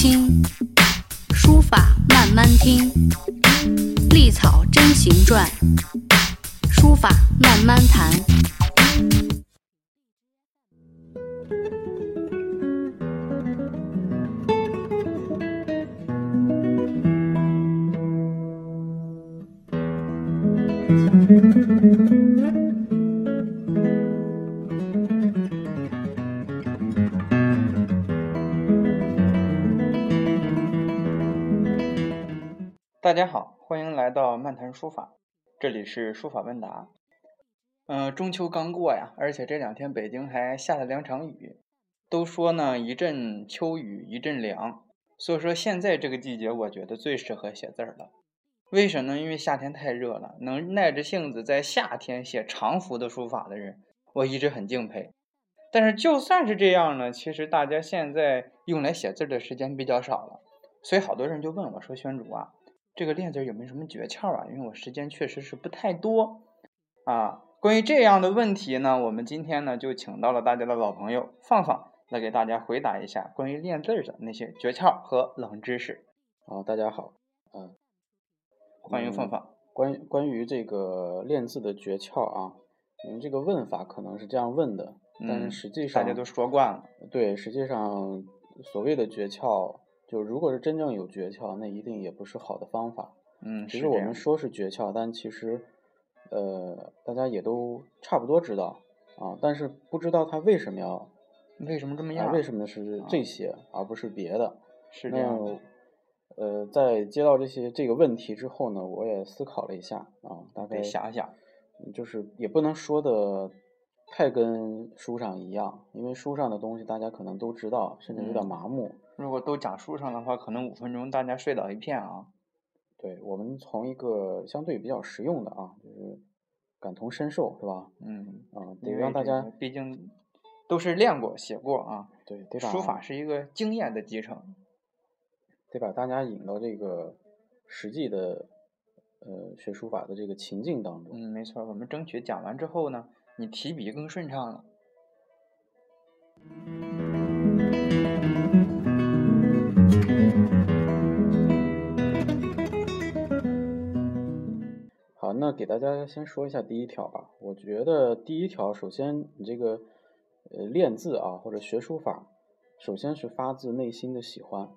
清，书法慢慢听，隶草真行传，书法慢慢谈。大家好，欢迎来到漫谈书法，这里是书法问答。嗯、中秋刚过呀，而且这两天北京还下了两场雨，都说呢一阵秋雨一阵凉，所以说现在这个季节我觉得最适合写字儿了。为什么呢？因为夏天太热了，能耐着性子在夏天写长幅的书法的人，我一直很敬佩。但是就算是这样呢，其实大家现在用来写字的时间比较少了，所以好多人就问我说：“宣主啊，这个练字有没有什么诀窍啊？因为我时间确实是不太多啊。”关于这样的问题呢，我们今天呢就请到了大家的老朋友放放来给大家回答一下关于练字儿的那些诀窍和冷知识。啊，大家好，嗯，欢迎放嗯放。关于关于这个练字的诀窍啊，你们这个问法可能是这样问的，但嗯是实际上大家都说惯了。对，实际上所谓的诀窍，就如果是真正有诀窍，那一定也不是好的方法。嗯，其实我们说是诀窍，但其实呃大家也都差不多知道啊，但是不知道他为什么要为什么这么啊样？为什么是这些而不是别的。是这样的？呃，在接到这些这个问题之后呢，我也思考了一下啊，大概得想想。嗯就是也不能说的太跟书上一样，因为书上的东西大家可能都知道，甚至有点嗯麻木。如果都讲书上的话，可能五分钟大家睡倒一片啊。对我们从一个相对比较实用的啊，就是感同身受，是吧？嗯，啊，得让大家毕竟都是练过、写过啊。对得把书法是一个经验的集成。得把大家引到这个实际的呃学书法的这个情境当中。嗯，没错，我们争取讲完之后呢，你提笔更顺畅了。好，那给大家先说一下第一条吧。我觉得第一条，首先你这个呃练字啊，或者学书法，首先是发自内心的喜欢。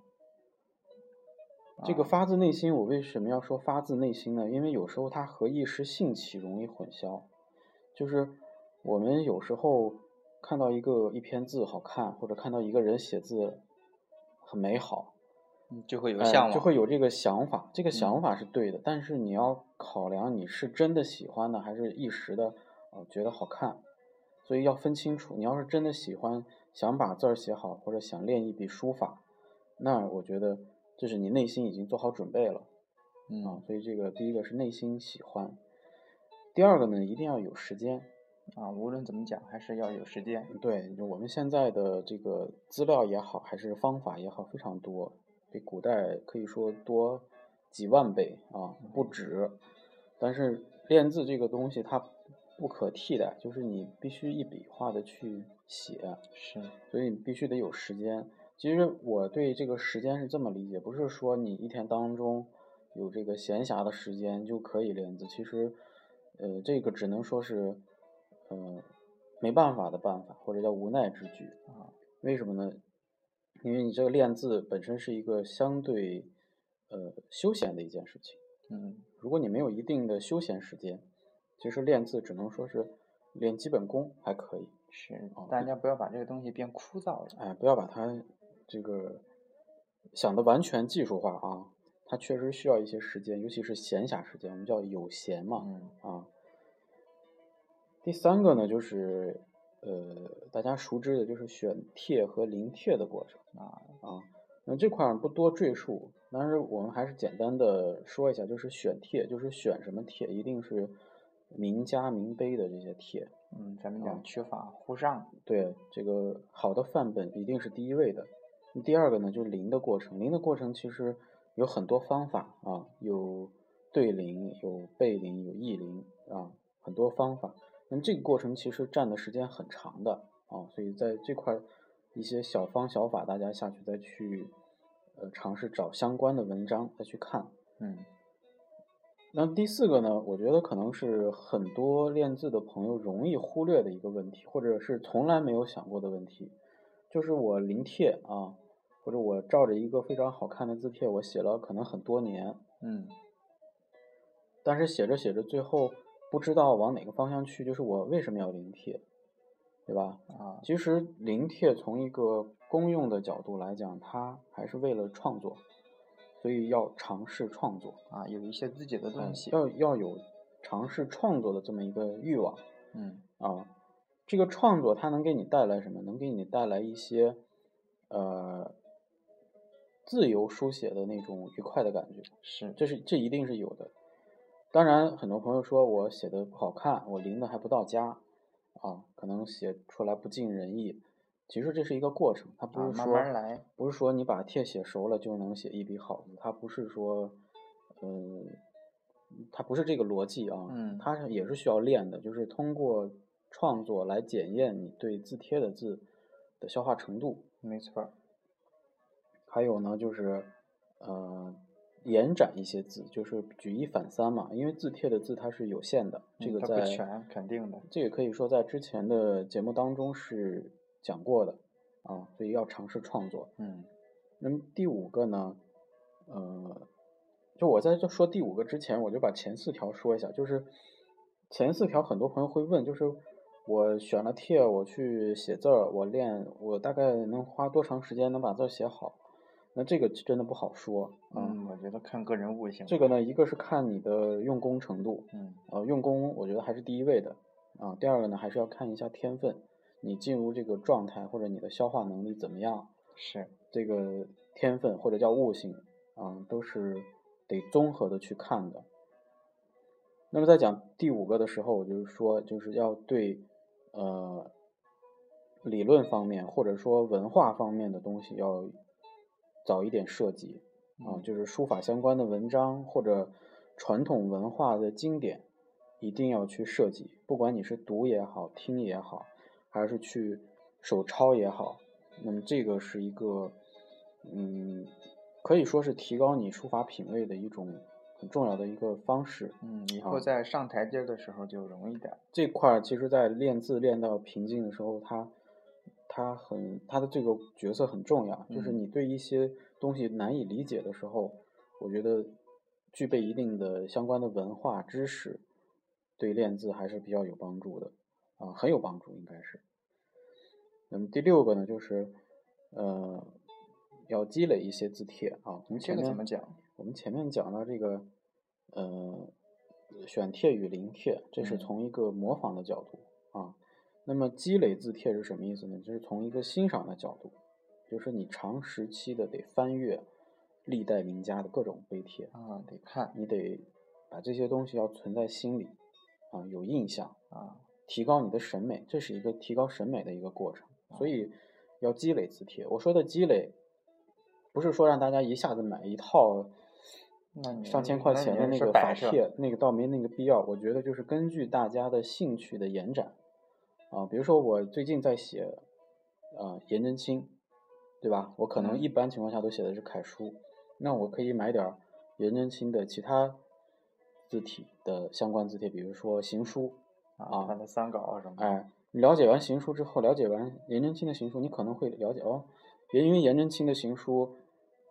这个啊发自内心，我为什么要说发自内心呢？因为有时候它和一时兴起容易混淆。就是我们有时候看到一个一篇字好看，或者看到一个人写字很美好，嗯就会有哎向往，就会有这个想法。这个嗯想法是对的，但是你要考量你是真的喜欢呢，还是一时的呃觉得好看，所以要分清楚。你要是真的喜欢，想把字儿写好，或者想练一笔书法，那我觉得就是你内心已经做好准备了啊。嗯所以这个第一个是内心喜欢，第二个呢一定要有时间。啊，无论怎么讲，还是要有时间。对，就我们现在的这个资料也好，还是方法也好，非常多，比古代可以说多几万倍啊，不止。但是练字这个东西它不可替代，就是你必须一笔一画的去写，是，所以你必须得有时间。其实我对这个时间是这么理解，不是说你一天当中有这个闲暇的时间就可以练字，其实，呃，这个只能说是，呃，没办法的办法，或者叫无奈之举啊。为什么呢？因为你这个练字本身是一个相对，呃，休闲的一件事情。嗯，如果你没有一定的休闲时间，其实练字只能说是练基本功还可以。是哦，大家不要把这个东西变枯燥了。哎，不要把它这个想的完全技术化啊，它确实需要一些时间，尤其是闲暇时间，我们叫有闲嘛嗯啊。第三个呢，就是呃大家熟知的就是选帖和临帖的过程啊，啊。那这块儿不多赘述，但是我们还是简单的说一下，就是选帖，就是选什么帖，一定是名家名碑的这些帖。嗯，咱们啊讲取法乎上。对，这个好的范本一定是第一位的。第二个呢，就是临的过程。临的过程其实有很多方法啊，有对临，有背临，有意临啊，很多方法。那这个过程其实占的时间很长的啊，所以在这块儿一些小方小法，大家下去再去呃尝试找相关的文章再去看。嗯。那第四个呢，我觉得可能是很多练字的朋友容易忽略的一个问题，或者是从来没有想过的问题，就是我临帖啊，或者我照着一个非常好看的字帖，我写了可能很多年，嗯。但是写着写着，最后不知道往哪个方向去，就是我为什么要临帖，对吧？啊其实临帖从一个公用的角度来讲，它还是为了创作，所以要尝试创作。啊，有一些自己的东嗯西。要要有尝试创作的这么一个欲望嗯啊。这个创作它能给你带来什么？能给你带来一些呃自由书写的那种愉快的感觉，是这是这一定是有的。当然，很多朋友说我写的不好看，我临的还不到家啊，可能写出来不尽人意。其实这是一个过程，它不是说、慢来不是说你把帖写熟了就能写一笔好字，它不是说，呃，它不是这个逻辑啊，嗯它是也是需要练的，就是通过创作来检验你对字帖的字的消化程度。没错儿。还有呢，就是呃，延展一些字，就是举一反三嘛，因为字帖的字它是有限的，这个在肯定的。这个可以说在之前的节目当中是讲过的啊，所以要尝试创作。嗯那么第五个呢，呃，就我在这说第五个之前，我就把前四条说一下。就是前四条，很多朋友会问，就是我选了帖，我去写字儿，我练，我大概能花多长时间能把字儿写好？那这个真的不好说啊。嗯，我觉得看个人悟性。这个呢，一个是看你的用功程度，嗯呃，用功我觉得还是第一位的啊。第二个呢，还是要看一下天分，你进入这个状态或者你的消化能力怎么样。是这个天分或者叫悟性啊，都是得综合的去看的。那么在讲第五个的时候，我就是说，就是要对呃理论方面或者说文化方面的东西要早一点涉及啊，嗯就是书法相关的文章或者传统文化的经典，一定要去涉及，不管你是读也好，听也好，还是去手抄也好，那么这个是一个，嗯，可以说是提高你书法品味的一种很重要的一个方式。嗯，以啊后在上台阶的时候就容易点儿。这块儿其实，在练字练到瓶颈的时候，它它很他的这个角色很重要，就是嗯你对一些东西难以理解的时候，我觉得具备一定的相关的文化知识，对练字还是比较有帮助的，啊，很有帮助应该是。那么第六个呢，就是呃，要积累一些字帖啊。我们这前面怎么讲？我们前面讲到这个，呃，选帖与临帖，这是嗯从一个模仿的角度啊。那么积累字帖是什么意思呢？就是从一个欣赏的角度，就是你长时期的得翻阅历代名家的各种碑帖，啊，得看你得把这些东西要存在心里啊，有印象，啊。提高你的审美，这是一个提高审美的一个过程。所以要积累字帖。我说的积累，不是说让大家一下子买一套那你上千块钱的那个法帖，那个倒没那个必要。我觉得就是根据大家的兴趣的延展啊，比如说我最近在写呃颜真卿，对吧？我可能嗯一般情况下都写的是楷书，那我可以买点颜真卿的其他字体的相关字帖，比如说行书啊，他的三稿啊什么的。哎，你了解完行书之后，了解完颜真卿的行书，你可能会了解哦，因为颜真卿的行书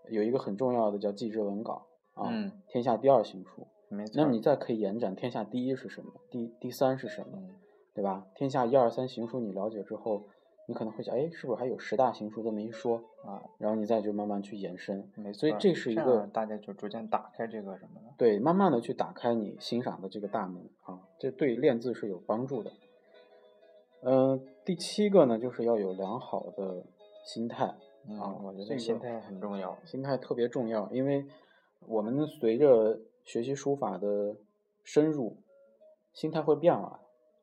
有一个很重要的叫祭之文稿啊，嗯天下第二行书。没错。那么你再可以延展，天下第一是什么？第第三是什么？嗯对吧？天下一二三行书你了解之后，你可能会想，哎，是不是还有十大行书这么一说？啊，然后你再就慢慢去延伸。所以这是一个大家就逐渐打开这个什么的。对，慢慢的去打开你欣赏的这个大门啊，这对练字是有帮助的。嗯、第七个呢，就是要有良好的心态嗯啊，我觉这个得心态很重要。心态特别重要，因为我们随着学习书法的深入，心态会变化，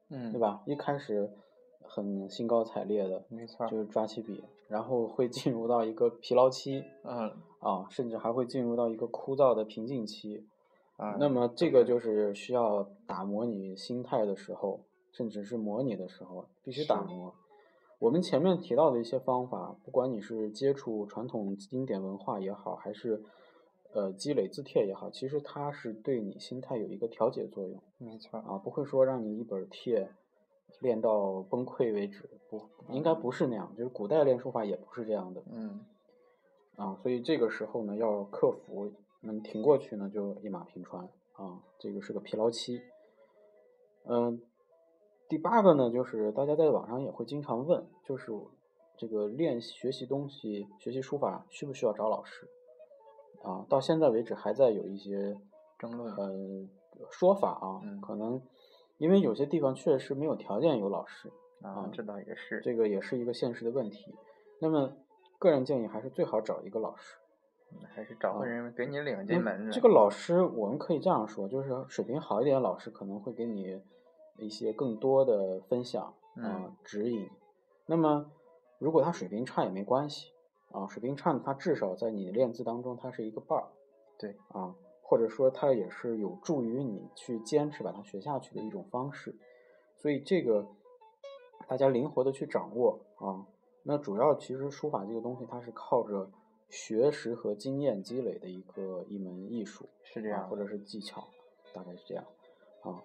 嗯，对？吧？一开始很兴高采烈的，没错。就是抓起笔，然后会进入到一个疲劳期嗯啊，甚至还会进入到一个枯燥的瓶颈期。啊。那么这个就是需要打磨你心态的时候，甚至是模拟的时候，必须打磨。我们前面提到的一些方法，不管你是接触传统经典文化也好，还是呃积累字帖也好，其实它是对你心态有一个调节作用没错，啊，不会说让你一本帖练到崩溃为止，不，应该不是那样，就是古代练书法也不是这样的嗯啊，所以这个时候呢，要克服，能挺过去呢，就一马平川啊，这个是个疲劳期。嗯，第八个呢，就是大家在网上也会经常问，就是这个练习学习东西、学习书法需不需要找老师？啊，到现在为止还在有一些争论呃说法啊，嗯可能因为有些地方确实没有条件有老师，啊，这倒也是，这个也是一个现实的问题。那么个人建议还是最好找一个老师。还是找个人给你领进门的。这个老师，我们可以这样说，就是水平好一点的老师可能会给你一些更多的分享啊、嗯指引。那么如果他水平差也没关系啊，水平差呢，他至少在你练字当中它是一个伴儿对，啊，或者说它也是有助于你去坚持把它学下去的一种方式。所以这个大家灵活的去掌握啊。那主要其实书法这个东西，它是靠着学识和经验积累的一个一门艺术，是这样啊或者是技巧，大概是这样啊。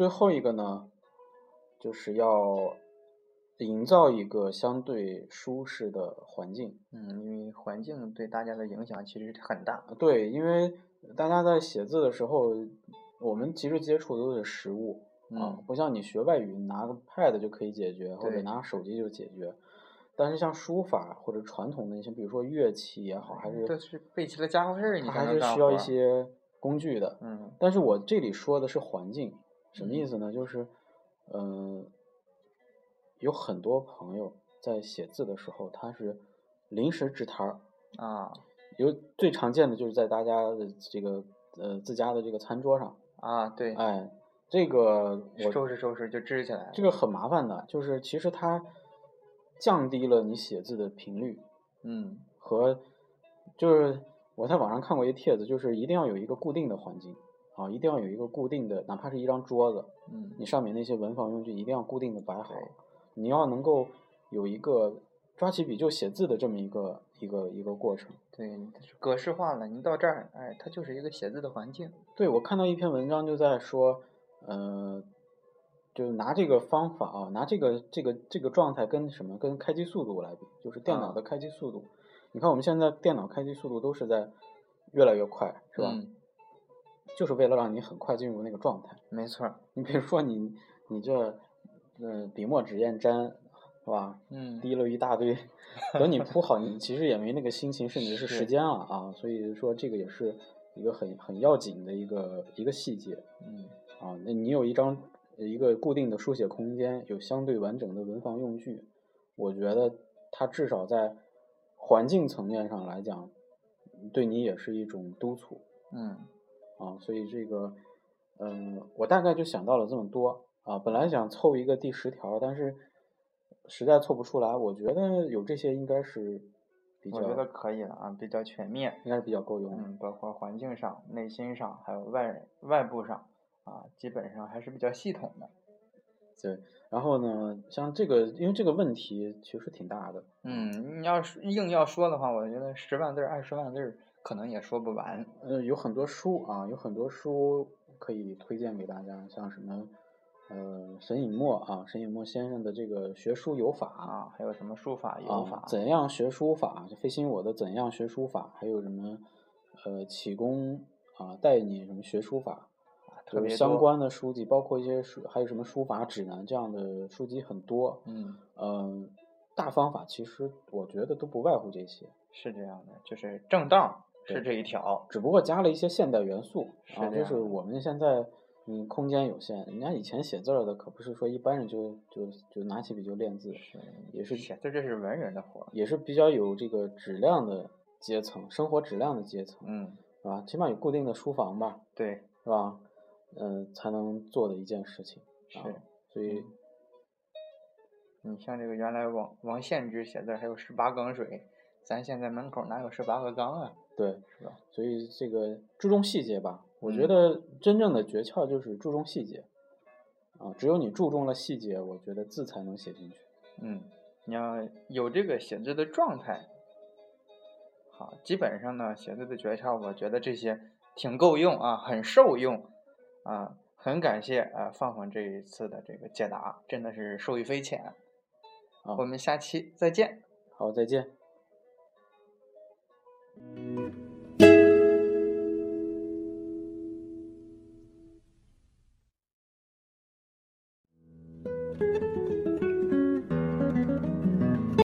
最后一个呢，就是要营造一个相对舒适的环境。嗯，因为环境对大家的影响其实很大。对，因为大家在写字的时候，我们其实接触的都是实物啊嗯，不像你学外语，你拿个 pad 就可以解决，或者对拿手机就解决。但是像书法或者传统的一些，比如说乐器也好，还是这是背起了家伙事儿，你它还是需要一。些工具的。嗯但是我这里说的是环境，什么意嗯思呢？就是，嗯、有很多朋友在写字的时候，他是临时支摊儿，啊有最常见的就是在大家的这个呃自家的这个餐桌上，啊，对，哎，这个我收拾收拾就支起来了。这个很麻烦的，就是其实它降低了你写字的频率嗯和就是我在网上看过一帖子，就是一定要有一个固定的环境啊，一定要有一个固定的，哪怕是一张桌子，嗯你上面那些文房用具一定要固定的摆好，你要能够有一个抓起笔就写字的这么一个一个一个过程。对，格式化了。你到这儿，哎，它就是一个写字的环境。对，我看到一篇文章就在说，呃，就拿这个方法啊，拿这个这个这个状态跟什么跟开机速度来比，就是电脑啊的开机速度。你看我们现在电脑开机速度都是在越来越快，是吧？嗯，就是为了让你很快进入那个状态。没错儿。你比如说你你这，呃，笔墨纸砚沾，是吧？嗯，滴了一大堆，等你铺好，你其实也没那个心情，甚至是时间了啊。所以说这个也是一个很很要紧的一个一个细节嗯啊。那你有一张一个固定的书写空间，有相对完整的文房用具，我觉得它至少在环境层面上来讲，对你也是一种督促。嗯啊，所以这个，嗯，我大概就想到了这么多啊。本来想凑一个第十条，但是实在凑不出来。我觉得有这些应该是比较，我觉得可以了啊，比较全面。应该是比较够用。嗯，包括环境上、内心上，还有外外部上，啊，基本上还是比较系统的。对，然后呢，像这个，因为这个问题其实挺大的，嗯，你要是硬要说的话，我觉得十万字儿、二十万字儿可能也说不完。呃，有很多书啊，有很多书可以推荐给大家，像什么，呃，沈尹默啊，沈尹默先生的这个学书有法啊，还有什么书法、有啊法，，怎样学书法？就费心我的怎样学书法？还有什么呃启功啊带你什么学书法？就是相特别相关的书籍，包括一些书，还有什么书法指南这样的书籍很多。嗯，嗯、大方法其实我觉得都不外乎这些，是这样的，就是正当是这一条。只不过加了一些现代元素啊，就是我们现在嗯空间有限，人家以前写字儿的可不是说一般人就就就拿起笔就练字，是也是写字，这是文人的活。也是比较有这个质量的阶层，生活质量的阶层，嗯，是吧？起码有固定的书房吧，对，是吧？嗯、才能做的一件事情。是啊，所以嗯你像这个原来王王献之写字还有十八缸水，咱现在门口哪有十八个缸啊？对，是吧？所以这个注重细节吧，我觉嗯得真正的诀窍就是注重细节。啊，只有你注重了细节，我觉得字才能写进去。嗯，你要有这个写字的状态。好，基本上呢，写字的诀窍，我觉得这些挺够用啊，很受用啊，很感谢啊放放这一次的这个解答，真的是受益匪浅。啊我们下期再见。好，再见。Thank you.